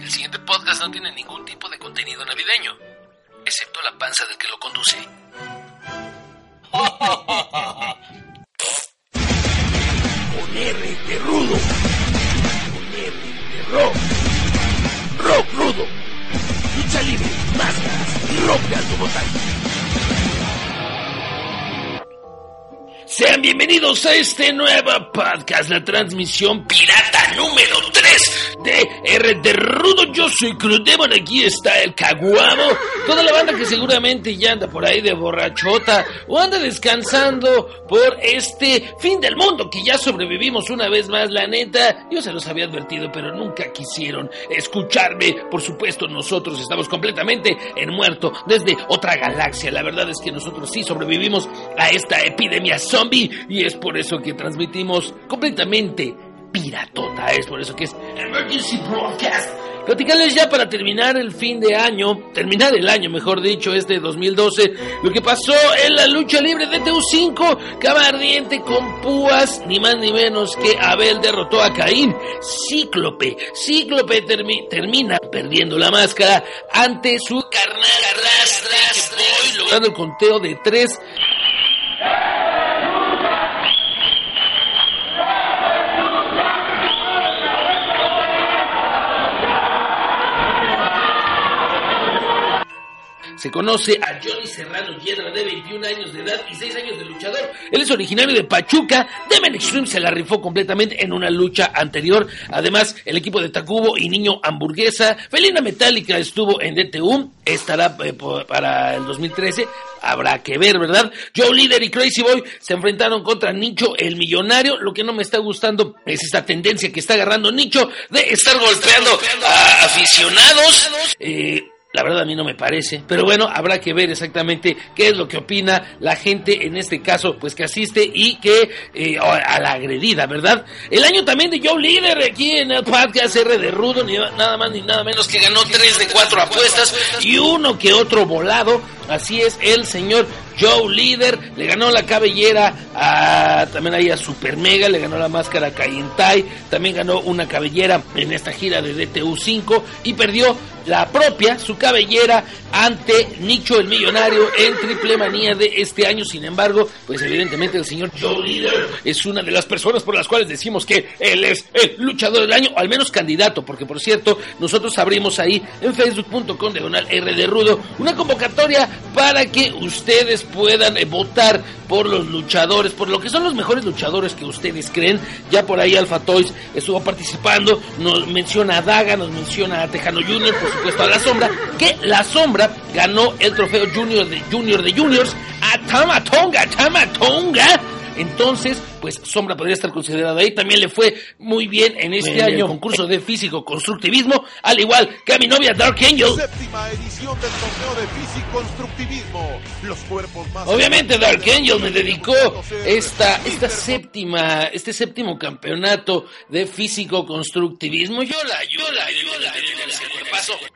el siguiente podcast no tiene ningún tipo de contenido navideño, excepto la panza del que lo conduce. Con R de rudo. R de. Bienvenidos a este nuevo podcast, la transmisión pirata número 3 de R de Rudo. Yo soy Crudemon, aquí está el Caguamo. Toda la banda que seguramente ya anda por ahí de borrachota o anda descansando por este fin del mundo que ya sobrevivimos una vez más, la neta. Yo se los había advertido, pero nunca quisieron escucharme. Por supuesto, nosotros estamos completamente en muerto desde otra galaxia. La verdad es que nosotros sí sobrevivimos a esta epidemia zombie y es por eso que transmitimos completamente piratota. Es por eso que es Emergency Broadcast. Platicarles ya para terminar el fin de año, terminar el año, mejor dicho, este 2012, lo que pasó en la lucha libre de TU5, Cama Ardiente con púas, ni más ni menos que Abel derrotó a Caín, Cíclope, Cíclope termina perdiendo la máscara ante su carnal Rastra, logrando el conteo de tres se conoce a Johnny Serrano Yedra de 21 años de edad y 6 años de luchador. Él es originario de Pachuca. Demen Extreme se la rifó completamente en una lucha anterior. Además, el equipo de Tacubo y Niño Hamburguesa. Felina Metálica estuvo en DTU. Estará eh, para el 2013 habrá que ver, ¿verdad? Joe Líder y Crazy Boy se enfrentaron contra Nicho el Millonario. Lo que no me está gustando es esta tendencia que está agarrando Nicho de estar golpeando a aficionados. Eh, la verdad a mí no me parece, pero bueno, habrá que ver exactamente qué es lo que opina la gente en este caso, pues que asiste y que eh, a la agredida, ¿verdad? El año también de Joe Líder aquí en el podcast R de Rudo, ni nada más ni nada menos que ganó tres de cuatro apuestas y uno que otro volado. Así es, el señor Joe Líder le ganó la cabellera a también ahí a Super Mega, le ganó la máscara a Kayentai, también ganó una cabellera en esta gira de DTU 5 y perdió la propia, su cabellera, ante Nicho el Millonario en Triple Manía de este año. Sin embargo, pues evidentemente el señor Joe Leader es una de las personas por las cuales decimos que él es el luchador del año, o al menos candidato, porque por cierto, nosotros abrimos ahí en facebook.com diagonal R de Rudo una convocatoria para que ustedes puedan eh, votar por los luchadores, por lo que son los mejores luchadores que ustedes creen. Ya por ahí Alpha Toys estuvo participando, nos menciona a Daga, nos menciona a Tejano Junior, por supuesto a La Sombra, que La Sombra ganó el trofeo Junior de Junior de Juniors a Tamatonga, Tamatonga entonces, pues Sombra podría estar considerado ahí. También le fue muy bien en este año concurso de físico constructivismo, al igual que a mi novia Dark Angel. Séptima edición del torneo de físico constructivismo. Los cuerpos más Obviamente Dark Angel me dedicó esta, esta séptima, este séptimo campeonato de físico constructivismo. Yo la, yo la, yo la,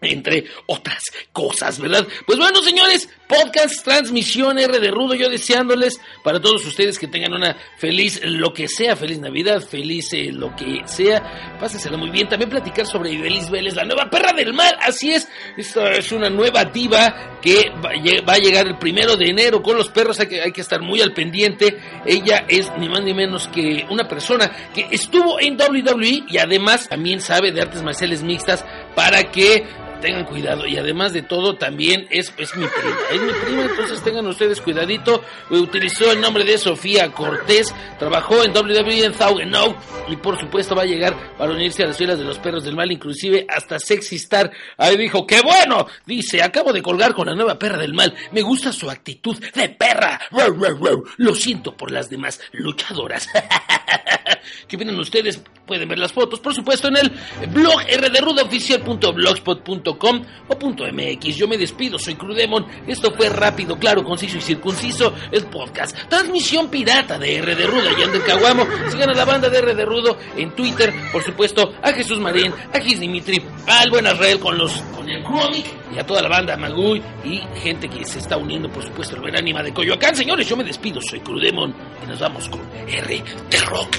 entre otras cosas, ¿verdad? Pues bueno, señores, podcast, transmisión R de Rudo, yo deseándoles para todos ustedes que tengan una feliz, lo que sea, feliz Navidad, feliz eh, lo que sea, pásensela muy bien. También platicar sobre Ibelis Vélez, la nueva perra del mar, así es, esta es una nueva diva que va a llegar el primero de enero con los perros, hay que, hay que estar muy al pendiente. Ella es ni más ni menos que una persona que estuvo en WWE y además también sabe de artes marciales mixtas para que tengan cuidado. Y además de todo, también es, es mi prima. Es mi prima, entonces tengan ustedes cuidadito. Utilizó el nombre de Sofía Cortés. Trabajó en WWE en Now Y por supuesto va a llegar para unirse a las filas de los perros del mal, inclusive hasta Sexy Star. Ahí dijo, ¡qué bueno! Dice, acabo de colgar con la nueva perra del mal. Me gusta su actitud de perra. Lo siento por las demás luchadoras. ¿Qué opinan ustedes? Pueden ver las fotos, por supuesto, en el blog rdrudoficial.blogspot.com o .mx. Yo me despido, soy Crudemon. Esto fue rápido, claro, conciso y circunciso, el podcast. Transmisión pirata de R de Rudo y Ander Caguamo. Sigan a la banda de R de Rudo en Twitter, por supuesto, a Jesús Marín, a Gis Dimitri, al buen Israel con los con el Chronic y a toda la banda Magui y gente que se está uniendo, por supuesto, el buen ánima de Coyoacán. Señores, yo me despido, soy Crudemon y nos vamos con R de Rock.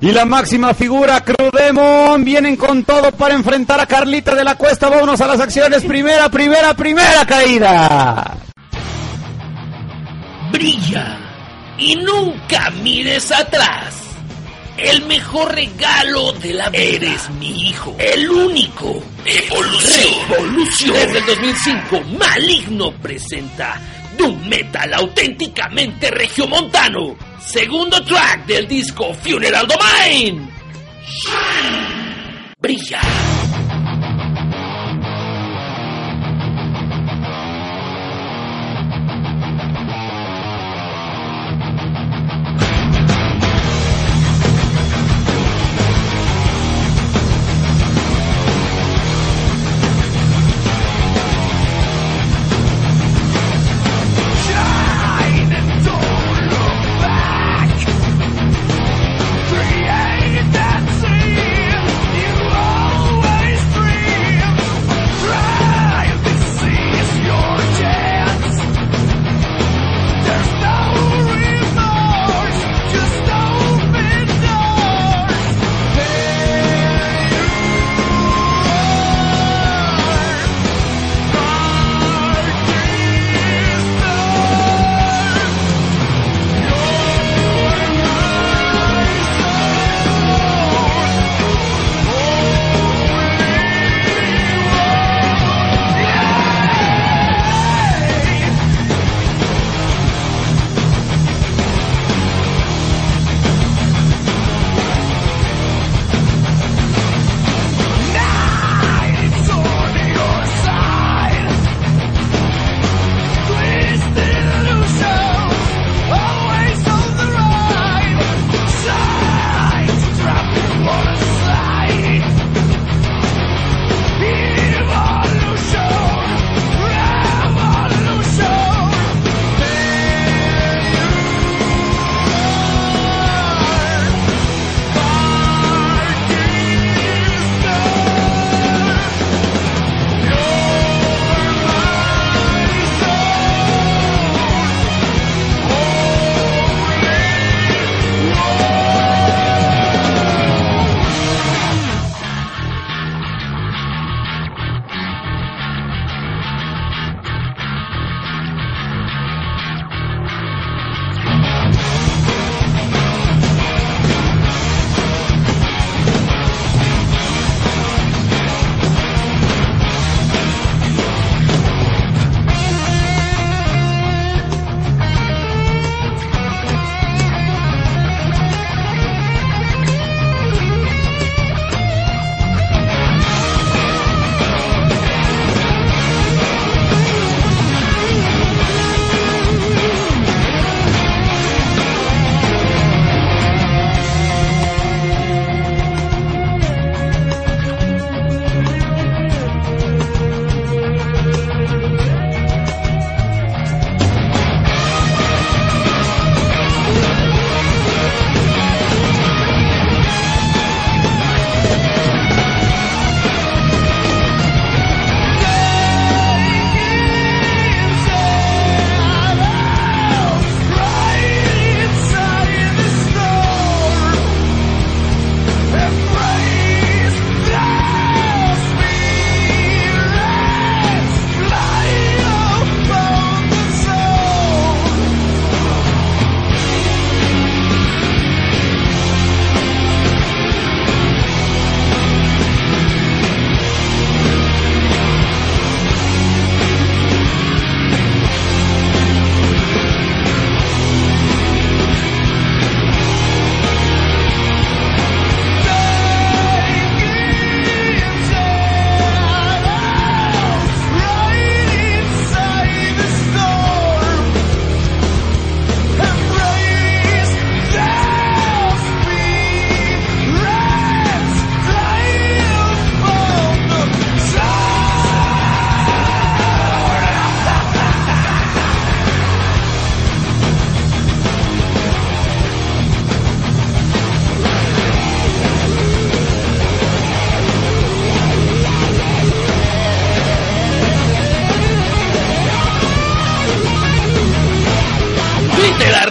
Y la máxima figura, Crudemon, vienen con todo para enfrentar a Carlita de la Cuesta. Vámonos a las acciones. Primera, primera, primera caída. Brilla y nunca mires atrás. El mejor regalo de la vida. Eres mi hijo. El único. Desde el 2005, Maligno presenta Doom Metal auténticamente regiomontano. Segundo track del disco Funeral Domain. Brilla.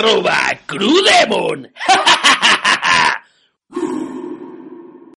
Arroba Crudemon.